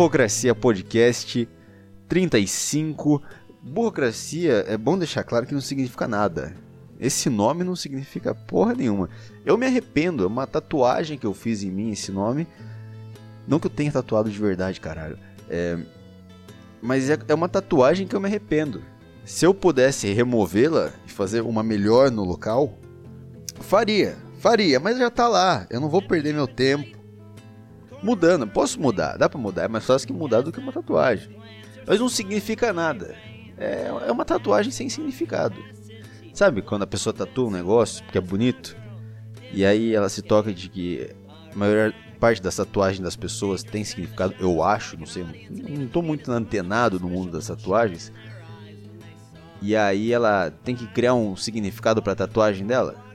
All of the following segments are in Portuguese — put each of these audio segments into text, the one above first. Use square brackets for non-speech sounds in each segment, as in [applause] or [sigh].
Burocracia Podcast 35. Burocracia é bom deixar claro que não significa nada. Esse nome não significa porra nenhuma. Eu me arrependo, é uma tatuagem que eu fiz em mim esse nome. Não que eu tenha tatuado de verdade, caralho. É... Mas é, é uma tatuagem que eu me arrependo. Se eu pudesse removê-la e fazer uma melhor no local, faria, faria, mas já tá lá. Eu não vou perder meu tempo mudando. Posso mudar, dá pra mudar, é mais fácil que mudar do que uma tatuagem. Mas não significa nada. É, é uma tatuagem sem significado. Sabe quando a pessoa tatua um negócio porque é bonito? E aí ela se toca de que a maior parte das tatuagens das pessoas tem significado, eu acho, não sei, não estou muito antenado no mundo das tatuagens. E aí ela tem que criar um significado para a tatuagem dela.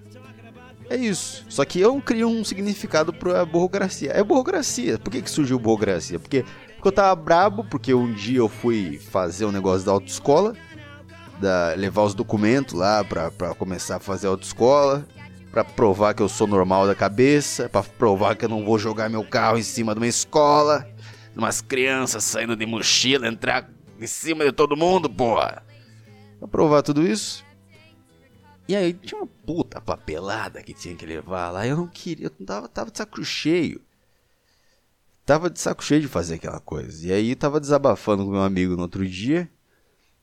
É isso. Só que eu crio um significado para burocracia. É burocracia. Por que, que surgiu burocracia? Porque, porque eu tava brabo, porque um dia eu fui fazer um negócio da autoescola da, levar os documentos lá pra, pra começar a fazer autoescola, pra provar que eu sou normal da cabeça, pra provar que eu não vou jogar meu carro em cima de uma escola, de umas crianças saindo de mochila, entrar em cima de todo mundo, porra. Pra provar tudo isso. E aí tinha uma puta papelada que tinha que levar lá, eu não queria, eu tava, tava de saco cheio. Tava de saco cheio de fazer aquela coisa. E aí tava desabafando com meu amigo no outro dia.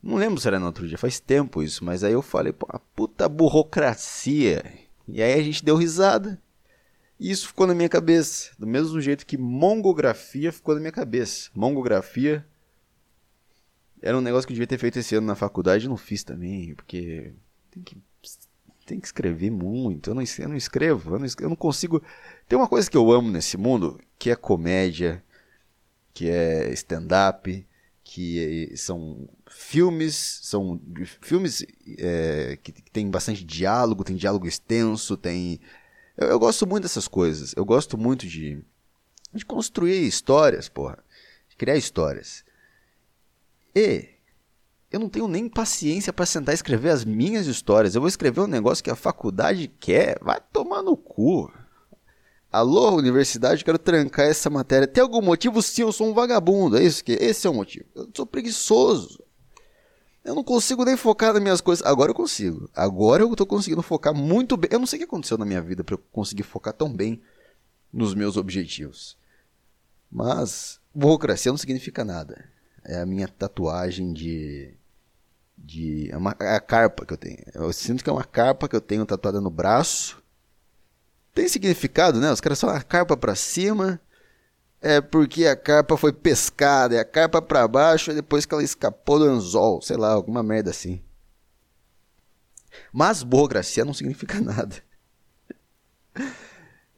Não lembro se era no outro dia, faz tempo isso, mas aí eu falei, pô, a puta burocracia. E aí a gente deu risada. E isso ficou na minha cabeça, do mesmo jeito que mongografia ficou na minha cabeça. Mongografia era um negócio que eu devia ter feito esse ano na faculdade, e não fiz também, porque tem que tem que escrever muito. Eu não, eu não escrevo, eu não, eu não consigo. Tem uma coisa que eu amo nesse mundo, que é comédia, que é stand-up, que são filmes, são filmes é, que, que tem bastante diálogo, tem diálogo extenso, tem. Eu, eu, gosto muito dessas coisas. Eu gosto muito de, de construir histórias, porra. De criar histórias. E eu não tenho nem paciência para sentar e escrever as minhas histórias. Eu vou escrever um negócio que a faculdade quer. Vai tomar no cu. Alô, universidade, quero trancar essa matéria. Tem algum motivo? Sim, eu sou um vagabundo. É isso que esse é o motivo. Eu sou preguiçoso. Eu não consigo nem focar nas minhas coisas. Agora eu consigo. Agora eu tô conseguindo focar muito bem. Eu não sei o que aconteceu na minha vida para eu conseguir focar tão bem nos meus objetivos. Mas burocracia não significa nada. É a minha tatuagem de de é, uma, é a carpa que eu tenho. Eu sinto que é uma carpa que eu tenho tatuada no braço tem significado, né? Os caras só a carpa para cima é porque a carpa foi pescada, é a carpa para baixo é depois que ela escapou do anzol, sei lá, alguma merda assim. Mas burocracia não significa [laughs] nada.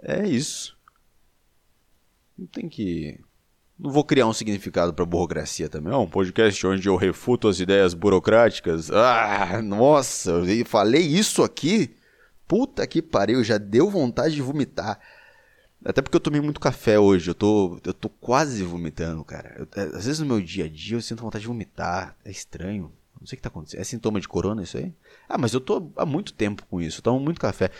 É isso. Não tem que. Não vou criar um significado para burocracia também. É um podcast onde eu refuto as ideias burocráticas. Ah, nossa, eu falei isso aqui Puta que pariu, já deu vontade de vomitar. Até porque eu tomei muito café hoje, eu tô, eu tô quase vomitando, cara. Eu, é, às vezes no meu dia a dia eu sinto vontade de vomitar, é estranho. Não sei o que tá acontecendo. É sintoma de corona isso aí? Ah, mas eu tô há muito tempo com isso, eu tomo muito café.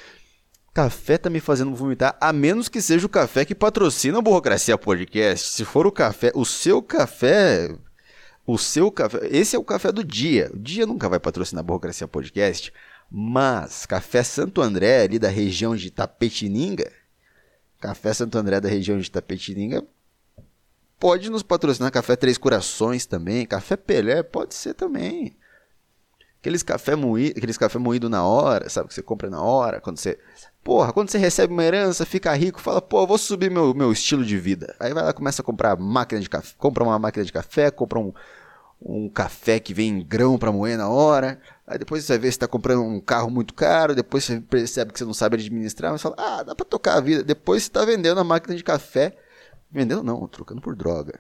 Café tá me fazendo vomitar, a menos que seja o café que patrocina a Burocracia Podcast. Se for o café, o seu café, o seu café, esse é o café do dia. O dia nunca vai patrocinar a Burocracia Podcast. Mas Café Santo André, ali da região de Tapetininga, Café Santo André da região de Tapetininga, pode nos patrocinar. Café Três Corações também, Café Pelé, pode ser também. Aqueles café moído, aqueles café moído na hora, sabe que você compra na hora, quando você, porra, quando você recebe uma herança, fica rico, fala, pô, vou subir meu, meu estilo de vida. Aí vai lá, começa a comprar máquina de café, compra uma máquina de café, compra um, um café que vem em grão para moer na hora. Aí depois você ver se está comprando um carro muito caro, depois você percebe que você não sabe administrar, mas fala, ah, dá para tocar a vida. Depois você está vendendo a máquina de café. Vendendo não, trocando por droga.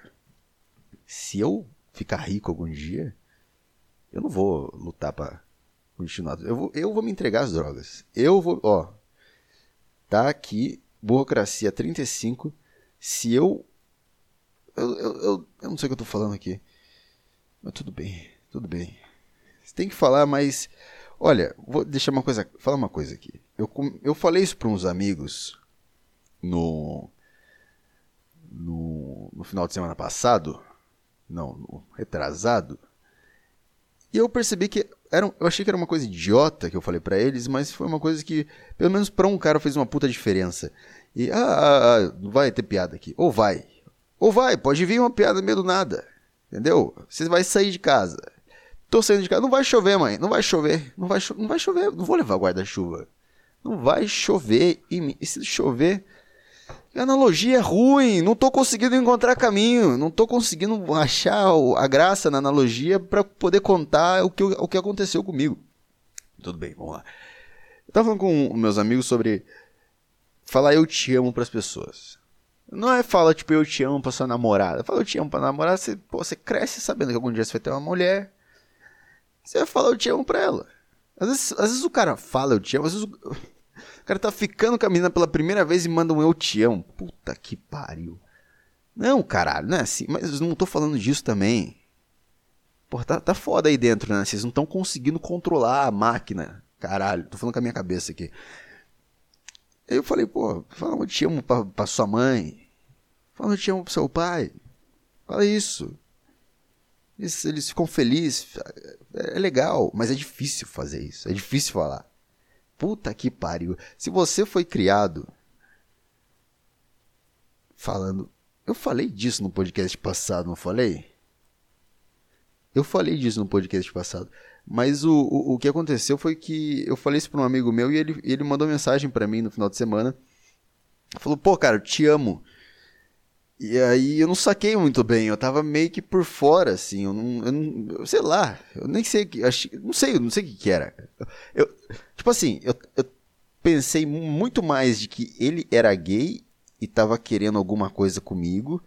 Se eu ficar rico algum dia, eu não vou lutar para continuar. Eu vou, eu vou me entregar às drogas. Eu vou, ó, tá aqui, burocracia 35. Se eu eu, eu, eu, eu não sei o que eu tô falando aqui. Mas tudo bem, tudo bem. Você tem que falar, mas. Olha, vou deixar uma coisa. Falar uma coisa aqui. Eu, eu falei isso para uns amigos no, no, no final de semana passado, não, no retrasado, e eu percebi que era, eu achei que era uma coisa idiota que eu falei para eles, mas foi uma coisa que, pelo menos para um cara, fez uma puta diferença. E, ah, ah, ah, vai ter piada aqui. Ou vai. Ou vai, pode vir uma piada meio do nada. Entendeu? Você vai sair de casa. Tô saindo de casa. Não vai chover, mãe. Não vai chover. Não vai, cho não vai chover. Não vou levar guarda-chuva. Não vai chover. E se chover, a analogia é ruim, não tô conseguindo encontrar caminho, não tô conseguindo achar a graça na analogia para poder contar o que, o que aconteceu comigo. Tudo bem, vamos lá. Eu tava falando com meus amigos sobre falar eu te amo para as pessoas. Não é fala tipo eu te amo pra sua namorada. Fala eu te amo pra namorada, você, pô, você cresce sabendo que algum dia você vai ter uma mulher. Você vai falar eu te amo pra ela. Às vezes, às vezes o cara fala eu te amo, às vezes o, o cara tá ficando com a menina pela primeira vez e manda um eu te amo. Puta que pariu. Não, caralho, não é assim. Mas não tô falando disso também. Pô, tá, tá foda aí dentro, né? Vocês não estão conseguindo controlar a máquina. Caralho, tô falando com a minha cabeça aqui. Eu falei, pô, fala eu te amo pra, pra sua mãe. Fala eu te amo pro seu pai. Fala isso. Eles, eles ficam felizes. É, é legal, mas é difícil fazer isso. É difícil falar. Puta que pariu. Se você foi criado falando. Eu falei disso no podcast passado, não falei? Eu falei disso no podcast passado. Mas o, o, o que aconteceu foi que eu falei isso pra um amigo meu e ele, ele mandou mensagem para mim no final de semana. Falou, pô, cara, te amo. E aí eu não saquei muito bem, eu tava meio que por fora, assim, eu não, eu não sei lá, eu nem sei, acho, não sei, não sei o que que era. Eu, tipo assim, eu, eu pensei muito mais de que ele era gay e tava querendo alguma coisa comigo.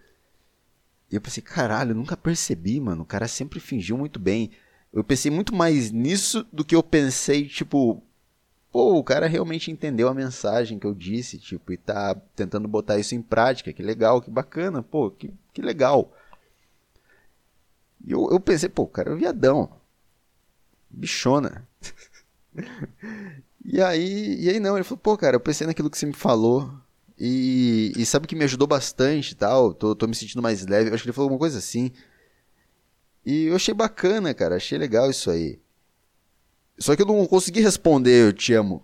E eu pensei, caralho, eu nunca percebi, mano, o cara sempre fingiu muito bem. Eu pensei muito mais nisso do que eu pensei, tipo, pô, o cara realmente entendeu a mensagem que eu disse, tipo, e tá tentando botar isso em prática, que legal, que bacana, pô, que, que legal. E eu, eu pensei, pô, o cara é viadão, bichona. [laughs] e aí, e aí não, ele falou, pô, cara, eu pensei naquilo que você me falou, e, e sabe que me ajudou bastante e tal, tô, tô me sentindo mais leve, eu acho que ele falou alguma coisa assim. E eu achei bacana, cara, achei legal isso aí. Só que eu não consegui responder, eu te amo.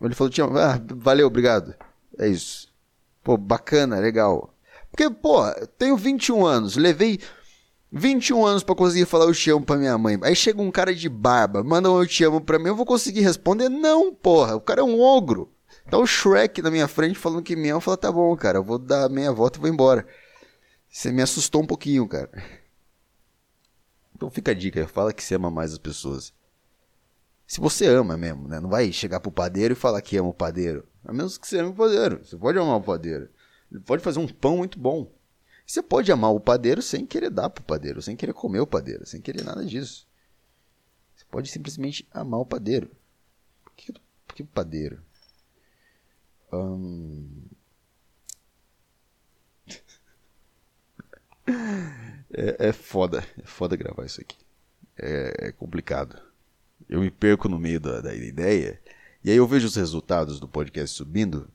Ele falou, te amo. Ah, valeu, obrigado. É isso. Pô, bacana, legal. Porque, pô, tenho 21 anos, levei 21 anos para conseguir falar eu te amo pra minha mãe. Aí chega um cara de barba, manda um eu te amo pra mim, eu vou conseguir responder? Não, porra, o cara é um ogro. Tá o Shrek na minha frente falando que me ama, fala, tá bom, cara, eu vou dar meia volta e vou embora. Você me assustou um pouquinho, cara. Então fica a dica, fala que você ama mais as pessoas. Se você ama mesmo, né? Não vai chegar pro padeiro e falar que ama o padeiro. A menos que você ame o padeiro. Você pode amar o padeiro. Ele pode fazer um pão muito bom. Você pode amar o padeiro sem querer dar pro padeiro, sem querer comer o padeiro, sem querer nada disso. Você pode simplesmente amar o padeiro. Por que, por que o padeiro? Hum... [laughs] é, é foda. É foda gravar isso aqui. É, é complicado eu me perco no meio da, da ideia, e aí eu vejo os resultados do podcast subindo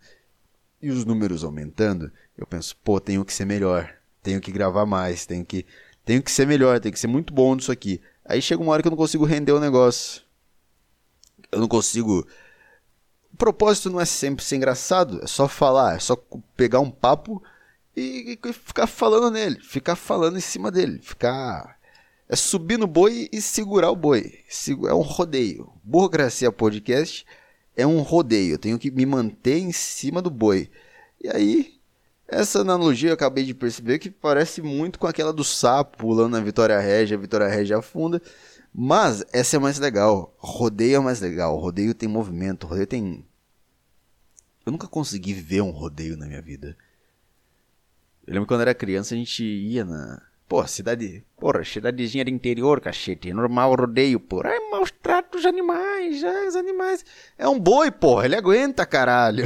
e os números aumentando, eu penso, pô, tenho que ser melhor, tenho que gravar mais, tenho que, tenho que ser melhor, tenho que ser muito bom nisso aqui. Aí chega uma hora que eu não consigo render o negócio. Eu não consigo. O propósito não é sempre ser engraçado, é só falar, é só pegar um papo e, e ficar falando nele, ficar falando em cima dele, ficar é subir no boi e segurar o boi. É um rodeio. Burocracia Podcast é um rodeio. Eu tenho que me manter em cima do boi. E aí, essa analogia eu acabei de perceber que parece muito com aquela do sapo pulando na Vitória Régia, a Vitória Régia afunda. Mas essa é mais legal. Rodeio é mais legal. Rodeio tem movimento. Rodeio tem. Eu nunca consegui ver um rodeio na minha vida. Eu lembro quando era criança a gente ia na Pô, cidade. Porra, cidadezinha de interior, cachete. Normal rodeio, porra. É maus tratos dos animais, já, os animais. É um boi, porra. Ele aguenta, caralho.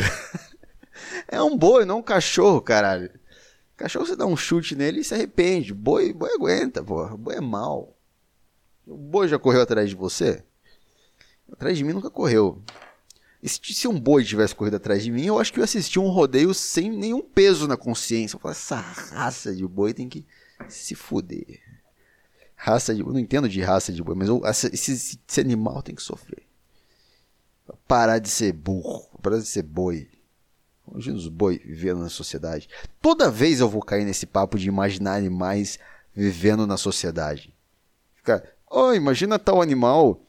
[laughs] é um boi, não um cachorro, caralho. Cachorro você dá um chute nele e se arrepende. Boi, boi aguenta, porra. Boi é mal. O boi já correu atrás de você? Atrás de mim nunca correu. Se um boi tivesse corrido atrás de mim, eu acho que eu assistia um rodeio sem nenhum peso na consciência. Eu falei, essa raça de boi tem que se fuder. Raça de. Eu não entendo de raça de boi, mas eu, esse, esse, animal tem que sofrer. Parar de ser burro, parar de ser boi. Imagina os boi vivendo na sociedade. Toda vez eu vou cair nesse papo de imaginar animais vivendo na sociedade. Ficar, oh, imagina tal animal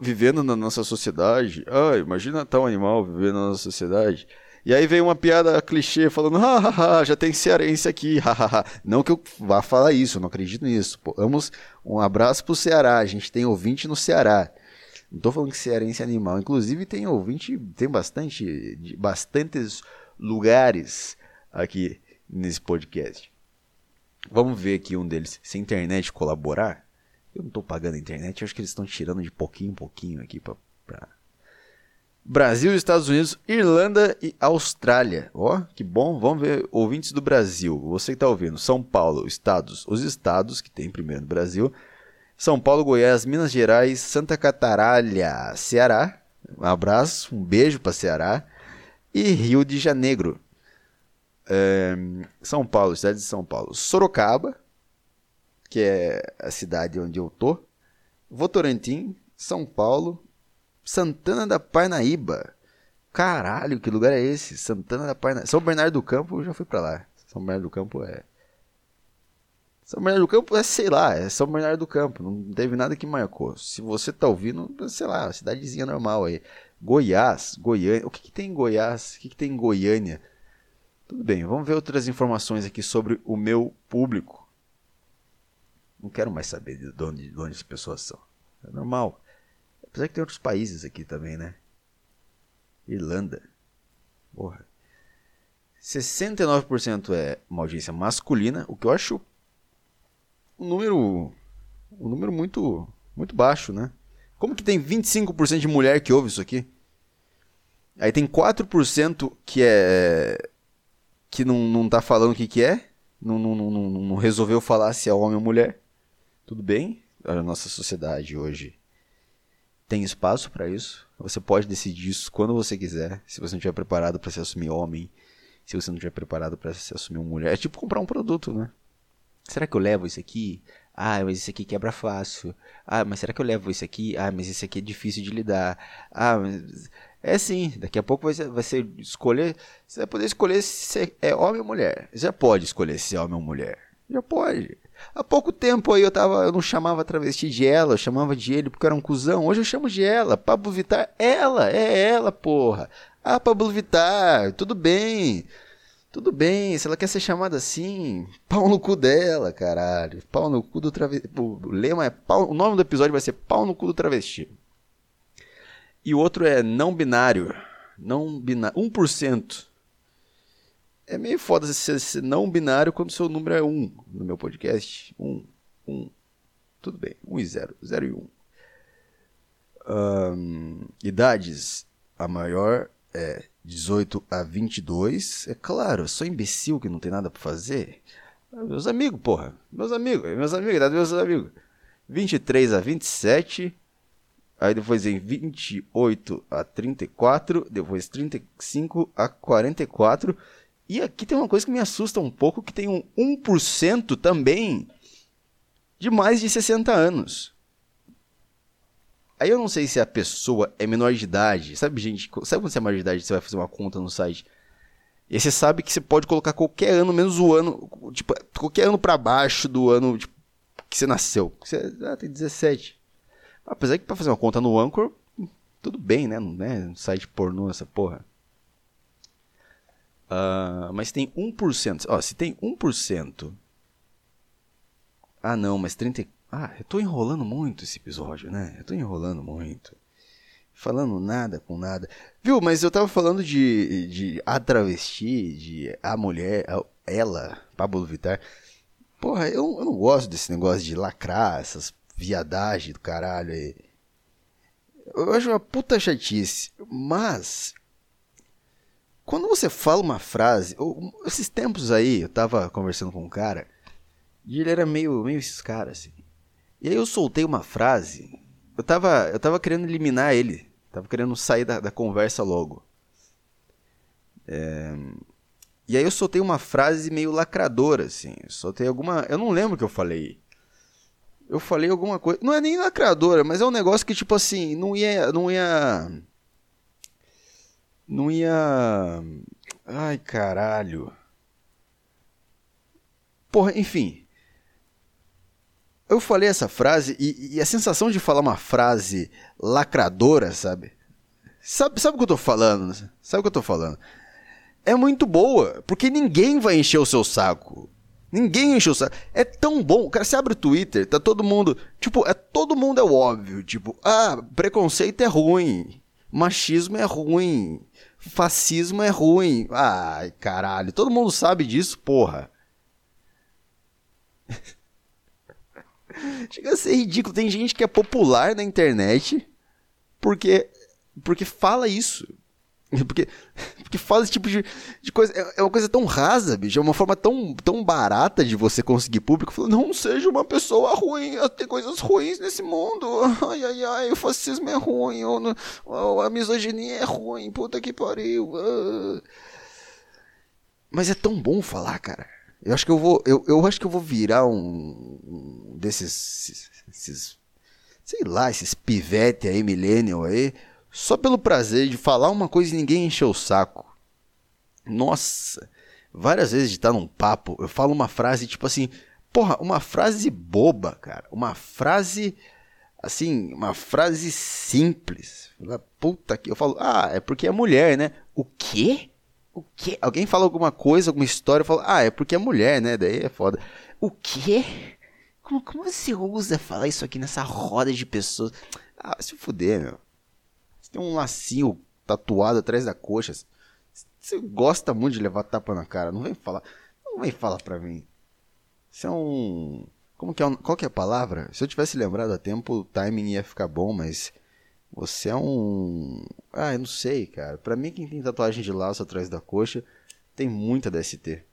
vivendo na nossa sociedade. Ah, imagina tal animal vivendo na nossa sociedade. E aí vem uma piada clichê falando, hahaha, já tem cearense aqui, hahaha. não que eu vá falar isso, eu não acredito nisso. Pô, vamos, um abraço pro Ceará, a gente tem ouvinte no Ceará. Não tô falando que cearense é animal, inclusive tem ouvinte, tem bastante, bastantes lugares aqui nesse podcast. Vamos ver aqui um deles. Se a internet colaborar, eu não tô pagando a internet, acho que eles estão tirando de pouquinho em pouquinho aqui pra, pra Brasil, Estados Unidos, Irlanda e Austrália. Ó, oh, que bom. Vamos ver ouvintes do Brasil. Você que está ouvindo. São Paulo, estados. Os estados que tem primeiro no Brasil. São Paulo, Goiás, Minas Gerais, Santa Cataralha, Ceará. Um abraço, um beijo para Ceará. E Rio de Janeiro. É, São Paulo, cidade de São Paulo. Sorocaba, que é a cidade onde eu tô. Votorantim, São Paulo, Santana da Parnaíba. Caralho, que lugar é esse? Santana da Parnaíba. São Bernardo do Campo, eu já fui pra lá. São Bernardo do Campo é. São Bernardo do Campo é, sei lá, é São Bernardo do Campo. Não teve nada que marcou. Se você tá ouvindo, sei lá, cidadezinha normal aí. Goiás, Goiânia. O que, que tem em Goiás? O que, que tem em Goiânia? Tudo bem, vamos ver outras informações aqui sobre o meu público. Não quero mais saber de onde, de onde as pessoas são. É normal. Apesar que tem outros países aqui também, né? Irlanda. Porra. 69% é uma audiência masculina, o que eu acho um número um número muito muito baixo, né? Como que tem 25% de mulher que ouve isso aqui? Aí tem 4% que é que não, não tá falando o que que é, não, não, não, não resolveu falar se é homem ou mulher. Tudo bem? A nossa sociedade hoje tem espaço para isso. Você pode decidir isso quando você quiser. Se você não estiver preparado para se assumir homem, se você não estiver preparado para se assumir mulher, é tipo comprar um produto, né? Será que eu levo isso aqui? Ah, mas isso aqui quebra fácil. Ah, mas será que eu levo isso aqui? Ah, mas isso aqui é difícil de lidar. Ah, mas... é sim. Daqui a pouco você vai escolher. Você vai poder escolher se é homem ou mulher. Você já pode escolher se é homem ou mulher. Já pode. Há pouco tempo aí eu tava, eu não chamava travesti de ela, eu chamava de ele porque era um cuzão. Hoje eu chamo de ela. Pablo Vittar, ela, é ela, porra. Ah, Pablo Vittar, tudo bem. Tudo bem, se ela quer ser chamada assim, pau no cu dela, caralho. Pau no cu do travesti. O lema é pau... o nome do episódio vai ser pau no cu do travesti. E o outro é não binário. Não binário. 1%. É meio foda ser, ser não binário quando seu número é 1 no meu podcast. 1, 1. Tudo bem. 1 e 0. 0 e 1. Um, idades. A maior é 18 a 22. É claro, sou imbecil que não tem nada pra fazer. Meus amigos, porra. Meus amigos. Meus amigos, idade meus amigos. 23 a 27. Aí depois vem 28 a 34. Depois 35 a 44. E aqui tem uma coisa que me assusta um pouco, que tem um 1% também de mais de 60 anos. Aí eu não sei se a pessoa é menor de idade. Sabe, gente, sabe quando você é maior de idade você vai fazer uma conta no site? E você sabe que você pode colocar qualquer ano, menos o ano, tipo, qualquer ano para baixo do ano tipo, que você nasceu. Você ah, tem 17. Apesar que para fazer uma conta no Anchor, tudo bem, né? Não é um site pornô essa porra. Uh, mas tem 1%. Ó, se tem 1%. Ah, não, mas 30. Ah, eu tô enrolando muito esse episódio, né? Eu tô enrolando muito. Falando nada com nada. Viu, mas eu tava falando de, de a travesti, de a mulher, ela, Pablo Vittar. Porra, eu, eu não gosto desse negócio de lacrar, essas viadagens do caralho aí. Eu acho uma puta chatice. Mas quando você fala uma frase, esses tempos aí, eu tava conversando com um cara, e ele era meio, meio esses caras, assim. E aí eu soltei uma frase, eu tava, eu tava querendo eliminar ele. Tava querendo sair da, da conversa logo. É... E aí eu soltei uma frase meio lacradora, assim. Eu soltei alguma. Eu não lembro o que eu falei. Eu falei alguma coisa. Não é nem lacradora, mas é um negócio que, tipo assim, não ia. Não ia. Não ia. Ai, caralho. Porra, enfim. Eu falei essa frase e, e, a sensação de falar uma frase lacradora, sabe? Sabe, sabe o que eu tô falando? Sabe o que eu tô falando? É muito boa, porque ninguém vai encher o seu saco. Ninguém enche o saco. É tão bom. Cara, você abre o Twitter, tá todo mundo. Tipo, é todo mundo é óbvio. Tipo, ah, preconceito é ruim. Machismo é ruim. Fascismo é ruim. Ai, caralho. Todo mundo sabe disso, porra. [laughs] Chega a ser ridículo. Tem gente que é popular na internet porque, porque fala isso. [laughs] Porque, porque fala esse tipo de, de coisa. É, é, uma coisa tão rasa, bicho. É uma forma tão, tão barata de você conseguir público. Falando, não seja uma pessoa ruim. Tem coisas ruins nesse mundo. [laughs] Ai, ai, ai. O fascismo é ruim. Ou, ou a misoginia é ruim. Puta que pariu. Ah. Mas é tão bom falar, cara. Eu acho que eu vou. Eu, eu acho que eu vou virar um, um desses. Esses, sei lá, esses pivete aí, millennial aí. Só pelo prazer de falar uma coisa e ninguém encher o saco. Nossa, várias vezes de estar num papo, eu falo uma frase tipo assim, porra, uma frase boba, cara. Uma frase assim, uma frase simples. Puta que eu falo, ah, é porque é mulher, né? O quê? O quê? Alguém fala alguma coisa, alguma história, eu falo, ah, é porque é mulher, né? Daí é foda. O quê? Como, como você usa falar isso aqui nessa roda de pessoas? Ah, se fuder, meu. Tem um lacinho tatuado atrás da coxa. Você gosta muito de levar tapa na cara. Não vem falar. Não vem falar pra mim. Você é um. Como que é? Qual que é a palavra? Se eu tivesse lembrado a tempo, o timing ia ficar bom, mas você é um. Ah, eu não sei, cara. Pra mim, quem tem tatuagem de laço atrás da coxa tem muita DST.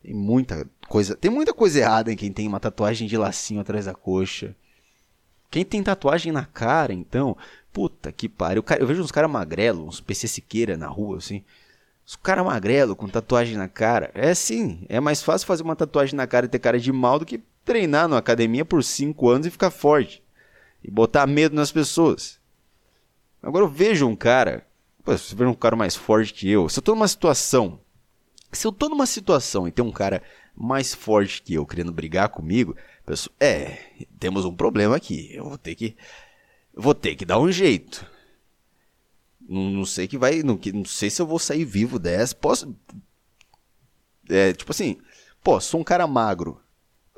Tem muita coisa. Tem muita coisa errada em quem tem uma tatuagem de lacinho atrás da coxa. Quem tem tatuagem na cara, então. Puta que pariu. Eu vejo uns caras magrelos, uns PC Siqueira na rua, assim. Os caras magrelo com tatuagem na cara. É sim, é mais fácil fazer uma tatuagem na cara e ter cara de mal do que treinar na academia por 5 anos e ficar forte. E botar medo nas pessoas. Agora eu vejo um cara. Pô, você vê um cara mais forte que eu. Se eu tô numa situação. Se eu tô numa situação e tem um cara mais forte que eu querendo brigar comigo, é, temos um problema aqui. Eu vou ter que. vou ter que dar um jeito. Não, não sei que vai. Não, não sei se eu vou sair vivo dessa. Posso. É, tipo assim, pô, sou um cara magro.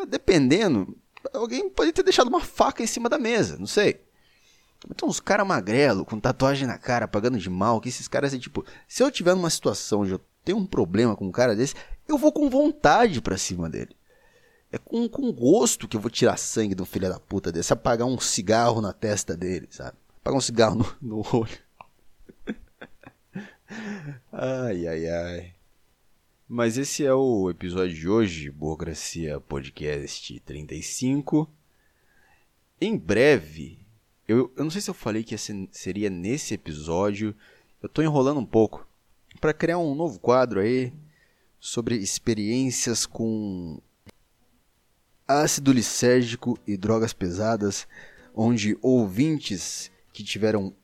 Dependendo, alguém pode ter deixado uma faca em cima da mesa, não sei. Então, uns caras magrelo, com tatuagem na cara, pagando de mal, que esses caras, é tipo, se eu tiver numa situação onde eu tenho um problema com um cara desse, eu vou com vontade pra cima dele. É com, com gosto que eu vou tirar sangue do filho da puta desse, apagar um cigarro na testa dele, sabe? Apagar um cigarro no, no olho. [laughs] ai, ai, ai. Mas esse é o episódio de hoje, Burocracia Podcast 35. Em breve, eu, eu não sei se eu falei que seria nesse episódio, eu tô enrolando um pouco, para criar um novo quadro aí sobre experiências com ácido lisérgico e drogas pesadas, onde ouvintes que tiveram,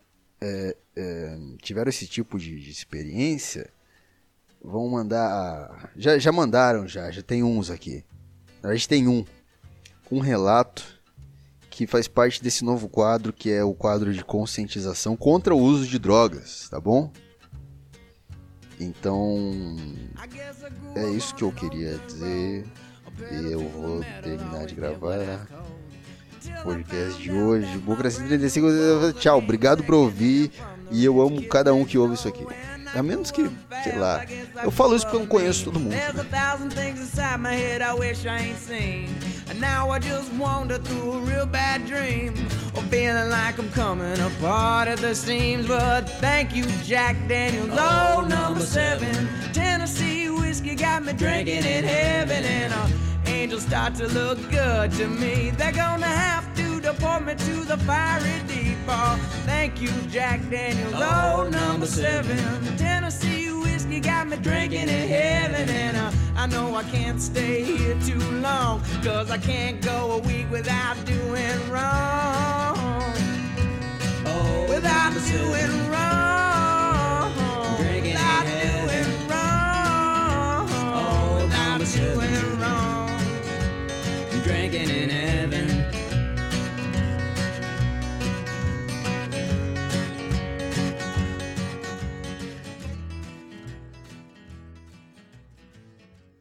é, é, tiveram esse tipo de, de experiência vão mandar. Já, já mandaram, já, já tem uns aqui. A gente tem um. Um relato que faz parte desse novo quadro, que é o quadro de conscientização contra o uso de drogas, tá bom? Então, é isso que eu queria dizer. E eu vou terminar de gravar o podcast de hoje. Burocracia 35. Tchau, obrigado por ouvir. E eu amo cada um que ouve isso aqui. A menos que, sei lá. Eu falo isso porque eu não conheço todo mundo. Né? angels start to look good to me. They're gonna have to deport me to the fiery deep ball. Thank you, Jack Daniels. Oh, oh number seven. seven. Tennessee whiskey got me drinking in heaven. And uh, I know I can't stay here too long, cause I can't go a week without doing wrong. Oh, without doing seven. wrong.